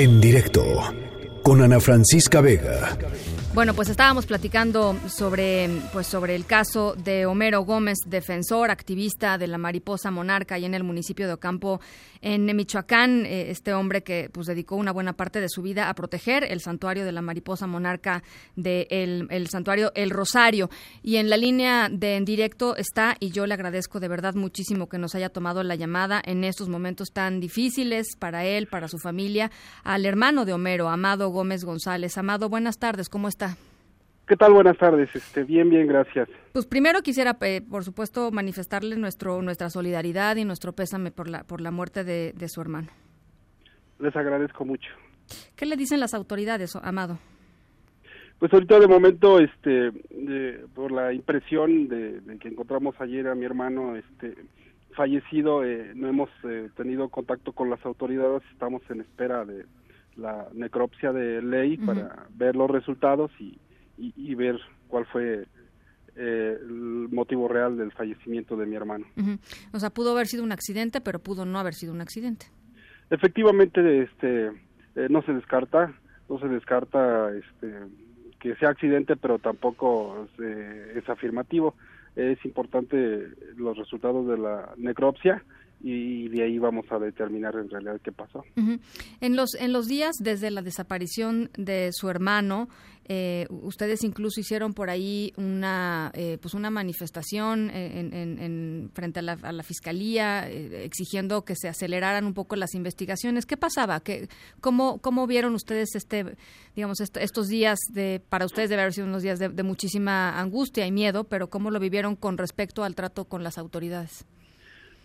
En directo con Ana Francisca Vega. Bueno, pues estábamos platicando sobre, pues sobre el caso de Homero Gómez, defensor, activista de la mariposa monarca y en el municipio de Ocampo, en Michoacán. Eh, este hombre que pues dedicó una buena parte de su vida a proteger el santuario de la mariposa monarca de el santuario El Rosario. Y en la línea de en directo está, y yo le agradezco de verdad muchísimo que nos haya tomado la llamada en estos momentos tan difíciles para él, para su familia, al hermano de Homero, Amado Gómez González. Amado, buenas tardes, ¿cómo está? ¿Qué tal? Buenas tardes. Este, bien, bien, gracias. Pues primero quisiera, eh, por supuesto, manifestarle nuestro, nuestra solidaridad y nuestro pésame por la, por la muerte de, su hermano. Les agradezco mucho. ¿Qué le dicen las autoridades, Amado? Pues ahorita de momento, este, por la impresión de, que encontramos ayer a mi hermano, este, fallecido, eh, no hemos eh, tenido contacto con las autoridades, estamos en espera de la necropsia de ley para ver los resultados y y, ver cuál fue eh, el motivo real del fallecimiento de mi hermano. O sea, pudo haber sido un accidente, pero pudo no haber sido un accidente. Efectivamente, este, eh, no se descarta, no se descarta este, que sea accidente, pero tampoco eh, es afirmativo. Es importante los resultados de la necropsia y de ahí vamos a determinar en realidad qué pasó. En los en los días desde la desaparición de su hermano, eh, ustedes incluso hicieron por ahí una eh, pues una manifestación en, frente a la, fiscalía eh, exigiendo que se aceleraran un poco las investigaciones. ¿Qué pasaba? ¿Qué, cómo cómo vieron ustedes este digamos estos días de para ustedes debe haber sido unos días de, de muchísima angustia y miedo, pero cómo lo vivieron con respecto al trato con las autoridades?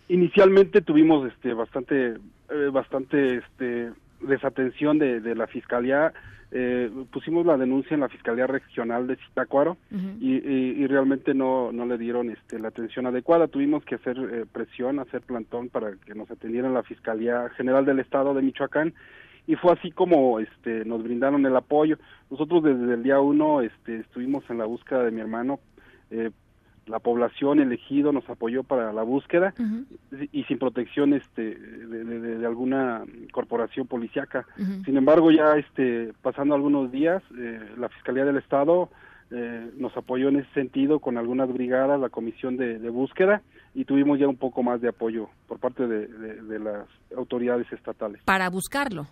Inicialmente tuvimos este bastante eh, bastante este desatención de, de la fiscalía eh, pusimos la denuncia en la fiscalía regional de Zitácuaro y, y, realmente no no le dieron este la atención adecuada. Tuvimos que hacer eh, presión hacer plantón para que nos atendieran la fiscalía general del estado de Michoacán y fue así como este nos brindaron el apoyo. Nosotros desde el día uno este estuvimos en la búsqueda de mi hermano eh, la población elegido nos apoyó para la búsqueda y sin protección este de, alguna corporación policíaca. Sin embargo ya este pasando algunos días eh, la fiscalía del estado eh, nos apoyó en ese sentido con algunas brigadas la comisión de, búsqueda y tuvimos ya un poco más de apoyo por parte de, las autoridades estatales. Para buscarlo.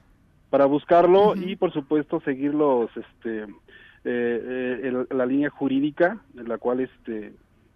Para buscarlo y por supuesto seguir los este eh, la línea jurídica en la cual este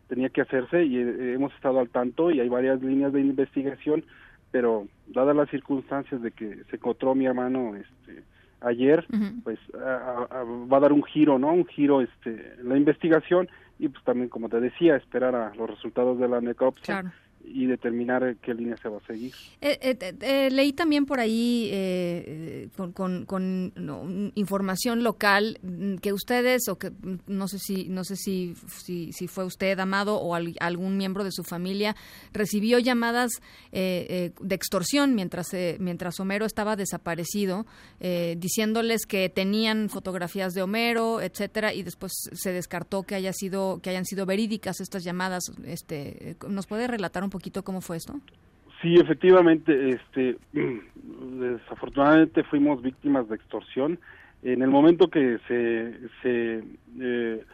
tenía que hacerse y eh, hemos estado al tanto y hay varias líneas de investigación, pero dadas las circunstancias de que se encontró mi hermano este ayer, pues va a dar un giro, ¿no? Un giro este la investigación y pues también como te decía, esperar a los resultados de la necropsia y determinar qué línea se va a seguir. Eh, eh, eh, leí también por ahí con, con, información local mm, que ustedes o que mm, no sé si no sé si si, fue usted amado o algún miembro de su familia recibió llamadas de extorsión mientras mientras Homero estaba desaparecido diciéndoles que tenían fotografías de Homero etcétera y después se descartó que haya sido que hayan sido verídicas estas llamadas este nos puede relatar un poquito cómo fue esto? Sí, efectivamente, este, desafortunadamente fuimos víctimas de extorsión. En el momento que se, se eh,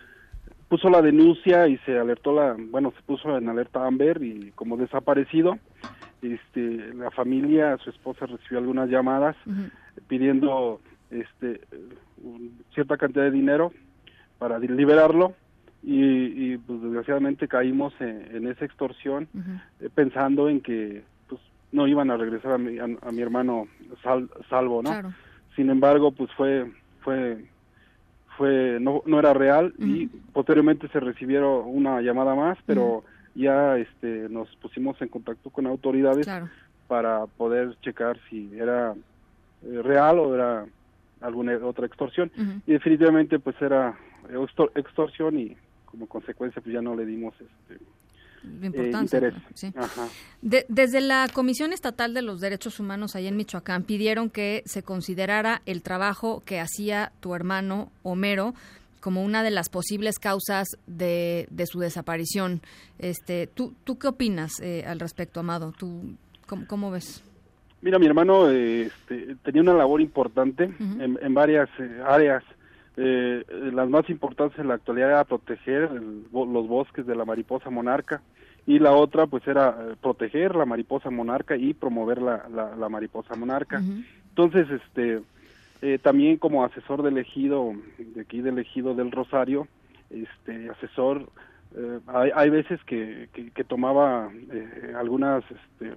puso la denuncia y se alertó la, bueno, se puso en alerta Amber y como desaparecido, este, la familia, su esposa recibió algunas llamadas pidiendo, este, cierta cantidad de dinero para liberarlo y, pues desgraciadamente caímos en, esa extorsión eh, pensando en que pues no iban a regresar a mi, a, mi hermano salvo no sin embargo pues fue fue fue no no era real y posteriormente se recibieron una llamada más pero ya este nos pusimos en contacto con autoridades para poder checar si era eh, real o era alguna otra extorsión. Y definitivamente pues era extorsión y como consecuencia pues ya no le dimos este eh, interés. desde la Comisión Estatal de los Derechos Humanos allá en Michoacán pidieron que se considerara el trabajo que hacía tu hermano Homero como una de las posibles causas de, de su desaparición. Este, ¿tú, ¿Tú qué opinas eh, al respecto, Amado? ¿Tú cómo, cómo ves? Mira, mi hermano este, tenía una labor importante en, varias eh, áreas. Eh, las más importantes en la actualidad era proteger los bosques de la mariposa monarca y la otra pues era eh, proteger la mariposa monarca y promover la, la, mariposa monarca. Entonces, este, también como asesor de elegido, de aquí de elegido del Rosario, este, asesor, hay, hay, veces que, que, tomaba algunas este,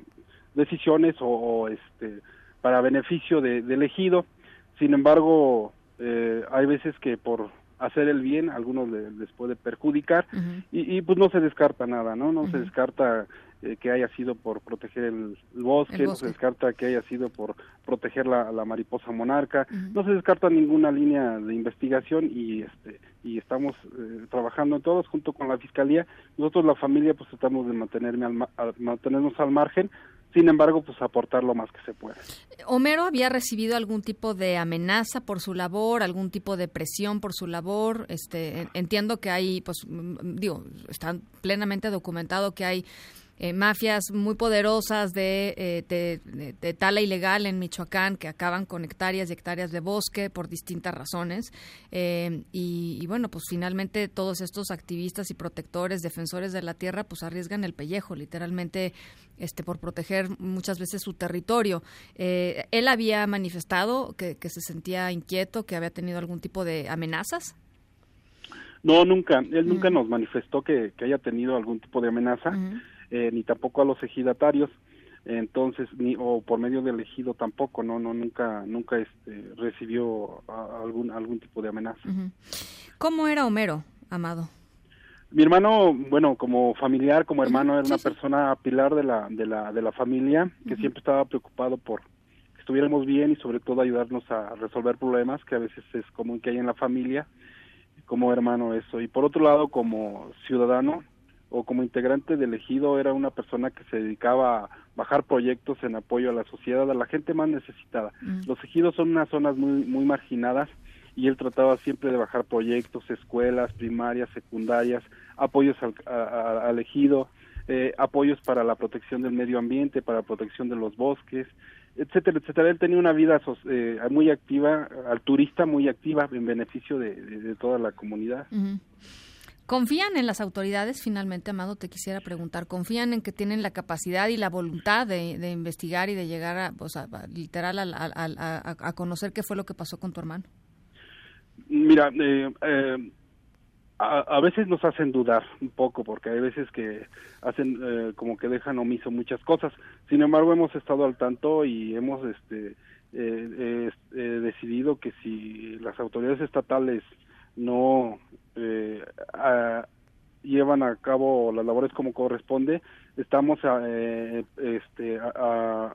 decisiones o, este para beneficio de, elegido. Sin embargo, eh, hay veces que por hacer el bien algunos les puede perjudicar y, pues no se descarta nada, ¿no? No se descarta eh, que haya sido por proteger el, bosque, no se descarta que haya sido por proteger la, mariposa monarca, no se descarta ninguna línea de investigación y este y estamos eh, trabajando todos junto con la fiscalía. Nosotros la familia pues tratamos de mantenerme al, mantenernos al margen sin embargo, pues aportar lo más que se pueda. ¿Homero había recibido algún tipo de amenaza por su labor, algún tipo de presión por su labor? Este, entiendo que hay, pues, digo, está plenamente documentado que hay eh, mafias muy poderosas de, eh, tala ilegal en Michoacán que acaban con hectáreas y hectáreas de bosque por distintas razones. Eh, y, bueno, pues finalmente todos estos activistas y protectores, defensores de la tierra, pues arriesgan el pellejo, literalmente, este, por proteger muchas veces su territorio. ¿Él había manifestado que, se sentía inquieto, que había tenido algún tipo de amenazas? No, nunca. Él nunca nos manifestó que, haya tenido algún tipo de amenaza. Eh, ni tampoco a los ejidatarios entonces ni o por medio del ejido tampoco no no nunca nunca este recibió algún algún tipo de amenaza. Cómo era Homero Amado mi hermano bueno como familiar como hermano era una persona pilar de la de la de la familia que siempre estaba preocupado por que estuviéramos bien y sobre todo ayudarnos a resolver problemas que a veces es común que hay en la familia como hermano eso. Y por otro lado como ciudadano o como integrante del ejido era una persona que se dedicaba a bajar proyectos en apoyo a la sociedad, a la gente más necesitada. Mm. Los ejidos son unas zonas muy, muy marginadas y él trataba siempre de bajar proyectos, escuelas, primarias, secundarias, apoyos al, ejido, eh, apoyos para la protección del medio ambiente, para la protección de los bosques, etcétera, etcétera. Él tenía una vida eh, muy activa, al turista muy activa en beneficio de, toda la comunidad. ¿Confían en las autoridades? Finalmente, Amado, te quisiera preguntar. ¿Confían en que tienen la capacidad y la voluntad de, investigar y de llegar a, o sea, literal a, conocer qué fue lo que pasó con tu hermano? Mira, eh, eh, a, veces nos hacen dudar un poco porque hay veces que hacen eh, como que dejan omiso muchas cosas. Sin embargo, hemos estado al tanto y hemos este, decidido que si las autoridades estatales no eh, llevan a cabo las labores como corresponde, estamos a, eh, este, a,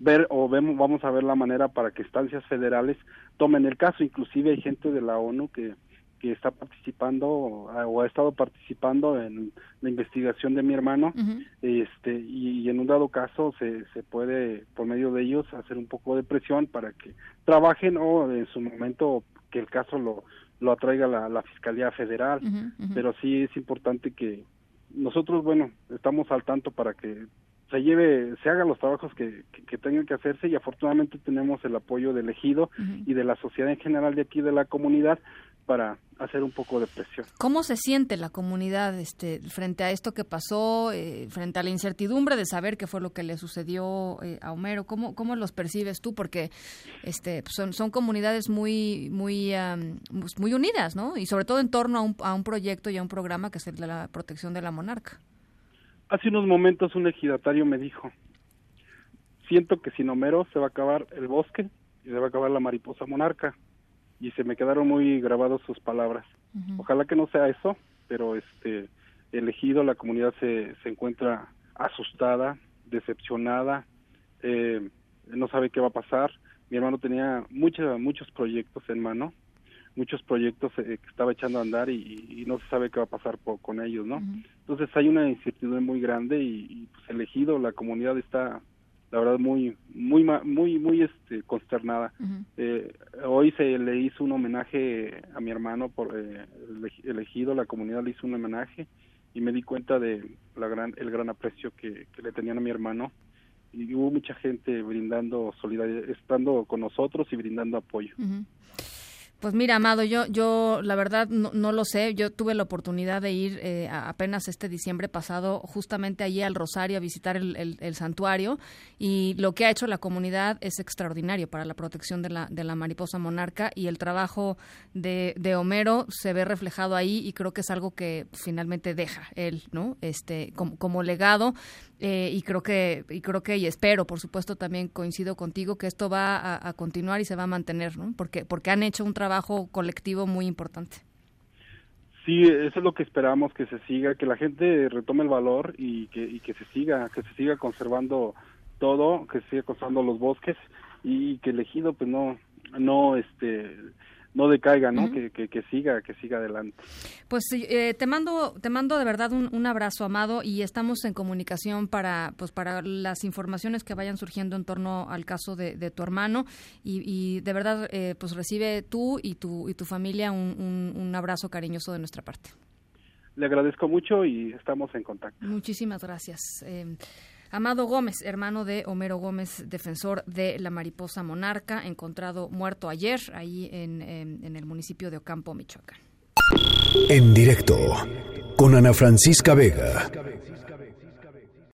ver o vemos, vamos a ver la manera para que instancias federales tomen el caso. Inclusive hay gente de la ONU que, que está participando o ha estado participando en la investigación de mi hermano. Este y, en un dado caso se, se puede por medio de ellos hacer un poco de presión para que trabajen o en su momento que el caso lo lo atraiga la, la Fiscalía Federal, pero sí es importante que nosotros, bueno, estamos al tanto para que se lleve, se hagan los trabajos que, que, tengan que hacerse y afortunadamente tenemos el apoyo del ejido y de la sociedad en general de aquí de la comunidad para hacer un poco de presión. ¿Cómo se siente la comunidad este, frente a esto que pasó, eh, frente a la incertidumbre de saber qué fue lo que le sucedió eh, a Homero? ¿Cómo, ¿Cómo los percibes tú? Porque este, pues, son, son comunidades muy, muy, pues, muy unidas, ¿no? Y sobre todo en torno a un, a un proyecto y a un programa que es el de la protección de la monarca. Hace unos momentos un ejidatario me dijo, siento que sin Homero se va a acabar el bosque y se va a acabar la mariposa monarca y se me quedaron muy grabados sus palabras. Ojalá que no sea eso, pero este elegido la comunidad se, se encuentra asustada, decepcionada, eh, no sabe qué va a pasar. Mi hermano tenía muchos muchos proyectos en mano, muchos proyectos eh, que estaba echando a andar y, no se sabe qué va a pasar con ellos, ¿no? Entonces hay una incertidumbre muy grande y, y pues elegido la comunidad está la verdad muy muy muy muy este consternada. Eh, hoy se le hizo un homenaje a mi hermano por eh, elegido la comunidad le hizo un homenaje y me di cuenta de la gran el gran aprecio que, le tenían a mi hermano. Y hubo mucha gente brindando solidaridad, estando con nosotros y brindando apoyo. Pues mira, Amado, yo, yo la verdad no, lo sé. Yo tuve la oportunidad de ir eh, apenas este diciembre pasado justamente allí al Rosario a visitar el, santuario y lo que ha hecho la comunidad es extraordinario para la protección de la, de la mariposa monarca y el trabajo de, Homero se ve reflejado ahí y creo que es algo que finalmente deja él, ¿no? Este, como, como legado eh, y creo que y creo que y espero por supuesto también coincido contigo que esto va a, continuar y se va a mantener no porque porque han hecho un trabajo colectivo muy importante. Sí eso es lo que esperamos que se siga que la gente retome el valor y que y que se siga que se siga conservando todo que se siga conservando los bosques y que el ejido pues no no este no decaiga, ¿no? que, que, siga, que siga adelante. Pues eh, te mando, te mando de verdad un, abrazo, amado, y estamos en comunicación para, pues para las informaciones que vayan surgiendo en torno al caso de, tu hermano y, de verdad, eh, pues recibe tú y tu y tu familia un, un abrazo cariñoso de nuestra parte. Le agradezco mucho y estamos en contacto. Muchísimas gracias. Eh, Amado Gómez, hermano de Homero Gómez, defensor de la mariposa monarca, encontrado muerto ayer ahí en, en el municipio de Ocampo, Michoacán. En directo con Ana Francisca Vega.